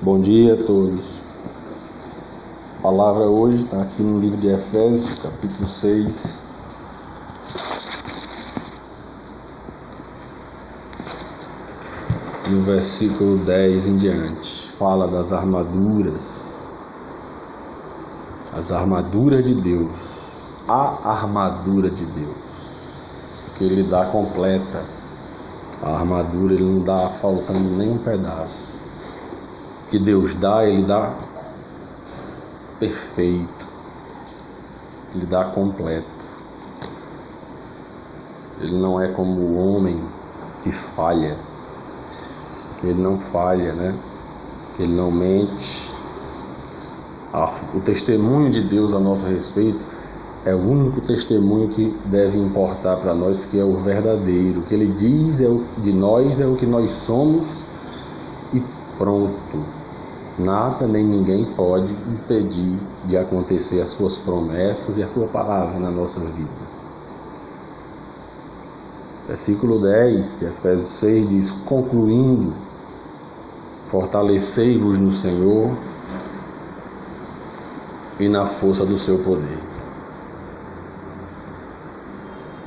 Bom dia a todos. A palavra hoje está aqui no livro de Efésios, capítulo 6. No versículo 10 em diante, fala das armaduras, as armaduras de Deus, a armadura de Deus, que Ele dá completa. A armadura Ele não dá faltando nem um pedaço que Deus dá, Ele dá perfeito, Ele dá completo. Ele não é como o homem que falha, ele não falha, né? Ele não mente. O testemunho de Deus a nosso respeito é o único testemunho que deve importar para nós, porque é o verdadeiro. O que ele diz é o, de nós é o que nós somos e pronto. Nada nem ninguém pode impedir de acontecer as suas promessas e a sua palavra na nossa vida. Versículo 10 de Efésios 6 diz: Concluindo, fortalecei-vos no Senhor e na força do seu poder.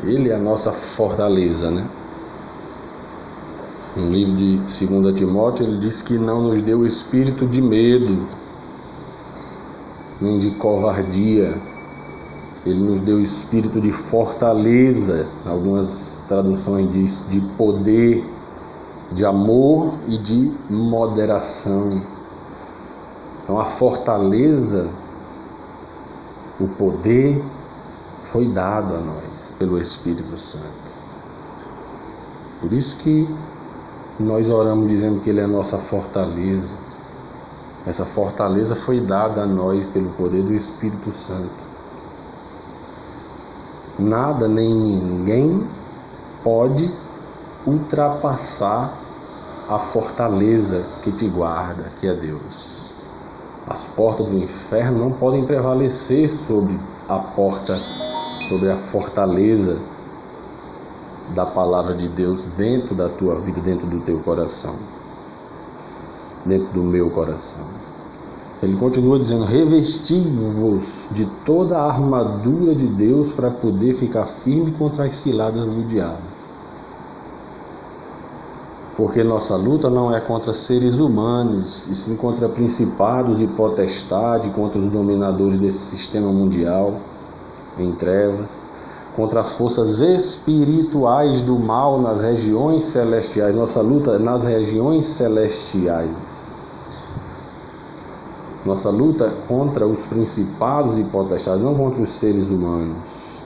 Ele é a nossa fortaleza, né? No livro de 2 Timóteo, ele diz que não nos deu espírito de medo, nem de covardia. Ele nos deu espírito de fortaleza, algumas traduções diz de poder, de amor e de moderação. Então a fortaleza, o poder foi dado a nós pelo Espírito Santo. Por isso que nós oramos dizendo que Ele é a nossa fortaleza. Essa fortaleza foi dada a nós pelo poder do Espírito Santo. Nada nem ninguém pode ultrapassar a fortaleza que te guarda, que é Deus. As portas do inferno não podem prevalecer sobre a porta, sobre a fortaleza da palavra de Deus dentro da tua vida, dentro do teu coração, dentro do meu coração. Ele continua dizendo: revesti-vos de toda a armadura de Deus para poder ficar firme contra as ciladas do diabo. Porque nossa luta não é contra seres humanos, e sim contra principados e potestades, contra os dominadores desse sistema mundial em trevas contra as forças espirituais do mal nas regiões celestiais. Nossa luta nas regiões celestiais. Nossa luta contra os principados e potestades, não contra os seres humanos.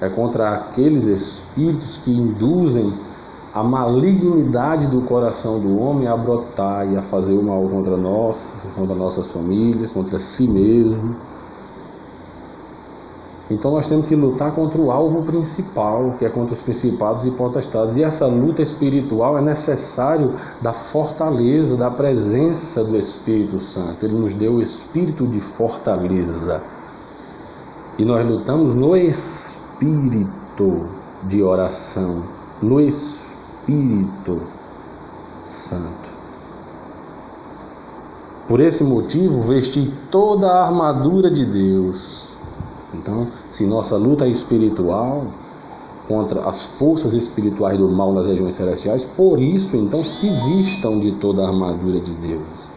É contra aqueles espíritos que induzem a malignidade do coração do homem a brotar e a fazer o mal contra nós, contra nossas famílias, contra si mesmo então nós temos que lutar contra o alvo principal, que é contra os principados e potestades. E essa luta espiritual é necessário da fortaleza, da presença do Espírito Santo. Ele nos deu o espírito de fortaleza. E nós lutamos no espírito de oração, no Espírito Santo. Por esse motivo, vesti toda a armadura de Deus então, se nossa luta é espiritual contra as forças espirituais do mal nas regiões celestiais, por isso, então, se vistam de toda a armadura de Deus.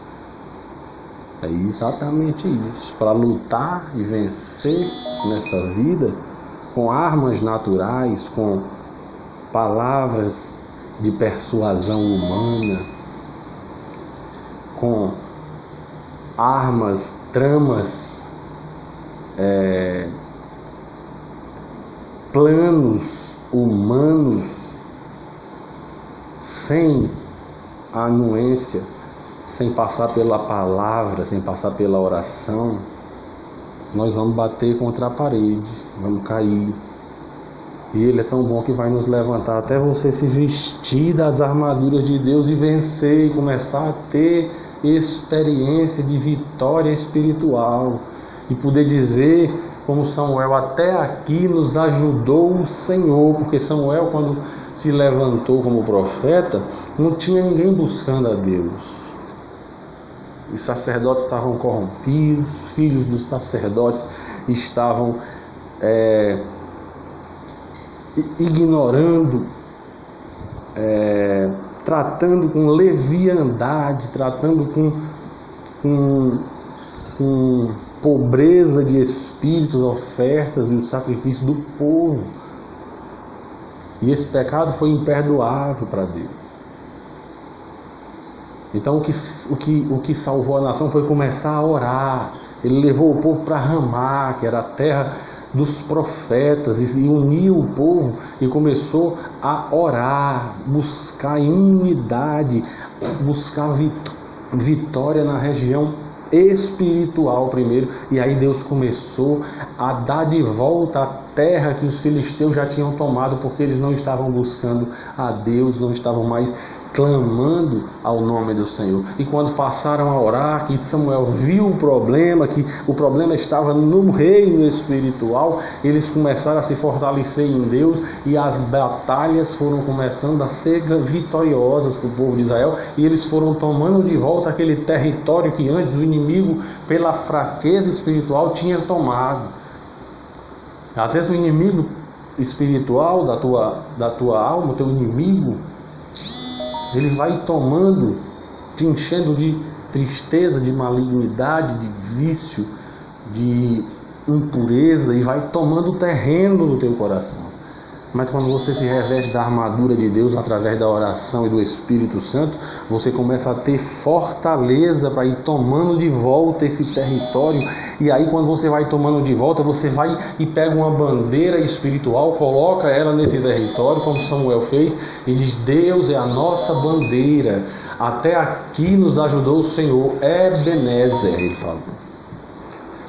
É exatamente isso. Para lutar e vencer nessa vida com armas naturais, com palavras de persuasão humana, com armas, tramas é, planos humanos sem anuência, sem passar pela palavra, sem passar pela oração, nós vamos bater contra a parede, vamos cair. E Ele é tão bom que vai nos levantar até você se vestir das armaduras de Deus e vencer e começar a ter experiência de vitória espiritual e poder dizer, como Samuel, até aqui nos ajudou o Senhor, porque Samuel, quando se levantou como profeta, não tinha ninguém buscando a Deus. Os sacerdotes estavam corrompidos, filhos dos sacerdotes estavam é, ignorando, é, tratando com leviandade, tratando com, com, com pobreza de espíritos, ofertas e os sacrifícios do povo. E esse pecado foi imperdoável para Deus. Então o que, o, que, o que salvou a nação foi começar a orar. Ele levou o povo para Ramá, que era a terra dos profetas, e uniu o povo e começou a orar, buscar em unidade, buscar vitória na região espiritual primeiro, e aí Deus começou a dar de volta a terra que os filisteus já tinham tomado, porque eles não estavam buscando a Deus, não estavam mais clamando ao nome do Senhor. E quando passaram a orar, que Samuel viu o problema, que o problema estava no reino espiritual, eles começaram a se fortalecer em Deus e as batalhas foram começando a ser vitoriosas para o povo de Israel e eles foram tomando de volta aquele território que antes o inimigo, pela fraqueza espiritual, tinha tomado. Às vezes o inimigo espiritual da tua, da tua alma, o teu inimigo, ele vai tomando, te enchendo de tristeza, de malignidade, de vício, de impureza e vai tomando terreno no teu coração. Mas quando você se reveste da armadura de Deus através da oração e do Espírito Santo, você começa a ter fortaleza para ir tomando de volta esse território. E aí, quando você vai tomando de volta, você vai e pega uma bandeira espiritual, coloca ela nesse território, como Samuel fez, e diz: Deus é a nossa bandeira. Até aqui nos ajudou o Senhor. Ebenezer, ele falou.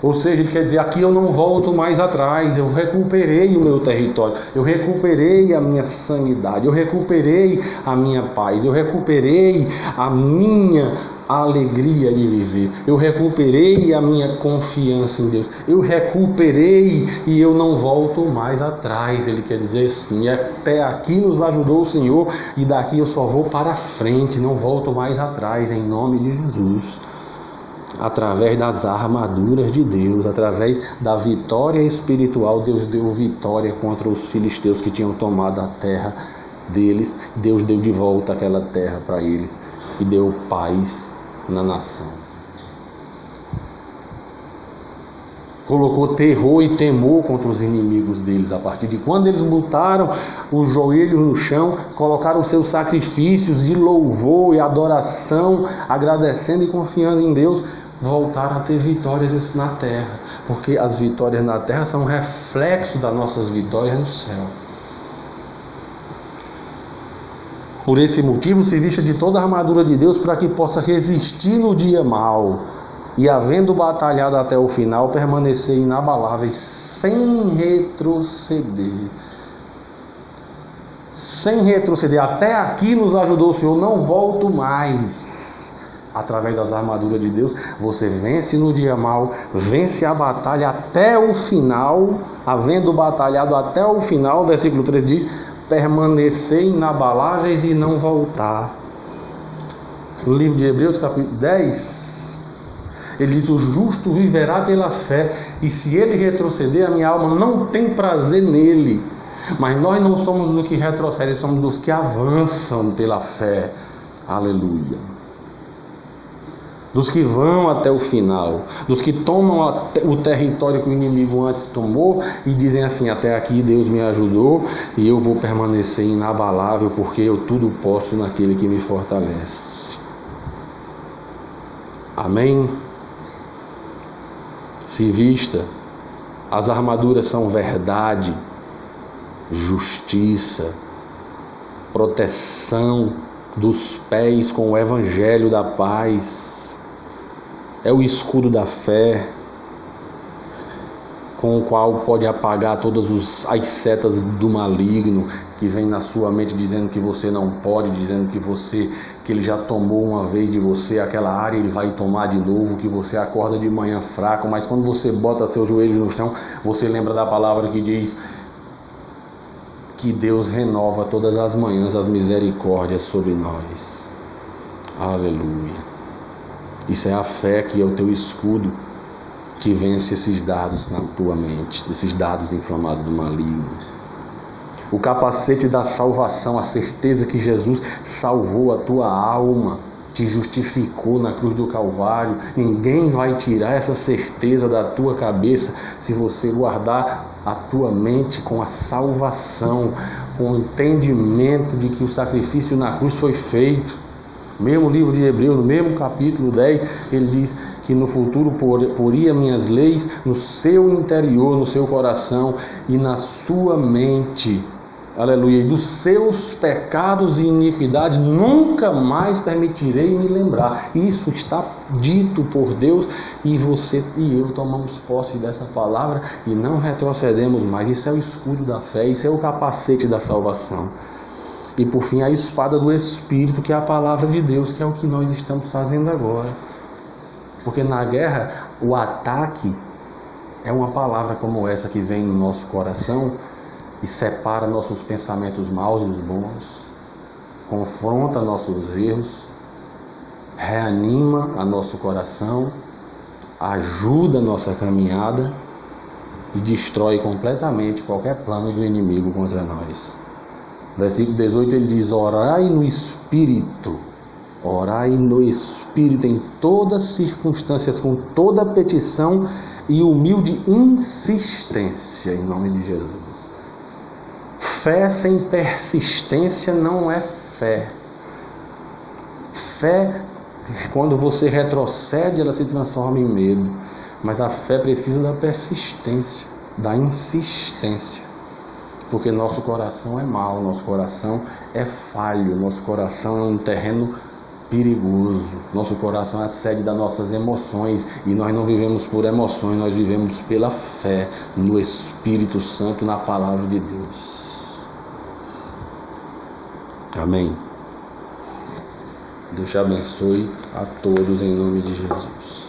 Ou seja, ele quer dizer, aqui eu não volto mais atrás, eu recuperei o meu território, eu recuperei a minha sanidade, eu recuperei a minha paz, eu recuperei a minha alegria de viver, eu recuperei a minha confiança em Deus, eu recuperei e eu não volto mais atrás. Ele quer dizer assim: até aqui nos ajudou o Senhor e daqui eu só vou para frente, não volto mais atrás, em nome de Jesus através das armaduras de Deus, através da vitória espiritual, Deus deu vitória contra os filisteus que tinham tomado a terra deles. Deus deu de volta aquela terra para eles e deu paz na nação. Colocou terror e temor contra os inimigos deles. A partir de quando eles botaram os joelhos no chão, colocaram seus sacrifícios de louvor e adoração, agradecendo e confiando em Deus, voltaram a ter vitórias na terra, porque as vitórias na terra são reflexo das nossas vitórias no céu. Por esse motivo, se vista de toda a armadura de Deus para que possa resistir no dia mal e, havendo batalhado até o final, permanecer inabaláveis sem retroceder. Sem retroceder. Até aqui nos ajudou o Senhor, não volto mais através das armaduras de Deus, você vence no dia mal, vence a batalha até o final, havendo batalhado até o final, versículo 3 diz: permanecer inabaláveis e não voltar. No livro de Hebreus, capítulo 10, ele diz: O justo viverá pela fé, e se ele retroceder, a minha alma não tem prazer nele. Mas nós não somos dos que retrocedem, somos dos que avançam pela fé. Aleluia dos que vão até o final, dos que tomam o território que o inimigo antes tomou e dizem assim: até aqui Deus me ajudou e eu vou permanecer inabalável porque eu tudo posso naquele que me fortalece. Amém? Se vista, as armaduras são verdade, justiça, proteção dos pés com o evangelho da paz é o escudo da fé, com o qual pode apagar todas as setas do maligno que vem na sua mente dizendo que você não pode, dizendo que você que ele já tomou uma vez de você aquela área, ele vai tomar de novo, que você acorda de manhã fraco, mas quando você bota seu joelho no chão, você lembra da palavra que diz que Deus renova todas as manhãs as misericórdias sobre nós. Aleluia. Isso é a fé que é o teu escudo que vence esses dados na tua mente, esses dados inflamados do maligno. O capacete da salvação, a certeza que Jesus salvou a tua alma, te justificou na cruz do Calvário. Ninguém vai tirar essa certeza da tua cabeça se você guardar a tua mente com a salvação, com o entendimento de que o sacrifício na cruz foi feito. Mesmo livro de Hebreus, no mesmo capítulo 10, ele diz que no futuro poria minhas leis no seu interior, no seu coração e na sua mente. Aleluia. E dos seus pecados e iniquidades nunca mais permitirei me lembrar. Isso está dito por Deus e você e eu tomamos posse dessa palavra e não retrocedemos mais. Isso é o escudo da fé, isso é o capacete da salvação. E por fim, a espada do Espírito, que é a palavra de Deus, que é o que nós estamos fazendo agora. Porque na guerra, o ataque é uma palavra como essa que vem no nosso coração e separa nossos pensamentos maus dos bons, confronta nossos erros, reanima a nosso coração, ajuda a nossa caminhada e destrói completamente qualquer plano do inimigo contra nós. Versículo 18 ele diz: Orai no Espírito, orai no Espírito em todas circunstâncias, com toda petição e humilde insistência, em nome de Jesus. Fé sem persistência não é fé. Fé, quando você retrocede, ela se transforma em medo. Mas a fé precisa da persistência, da insistência porque nosso coração é mau, nosso coração é falho, nosso coração é um terreno perigoso. Nosso coração é sede das nossas emoções e nós não vivemos por emoções, nós vivemos pela fé no Espírito Santo, na palavra de Deus. Amém. Deus te abençoe a todos em nome de Jesus.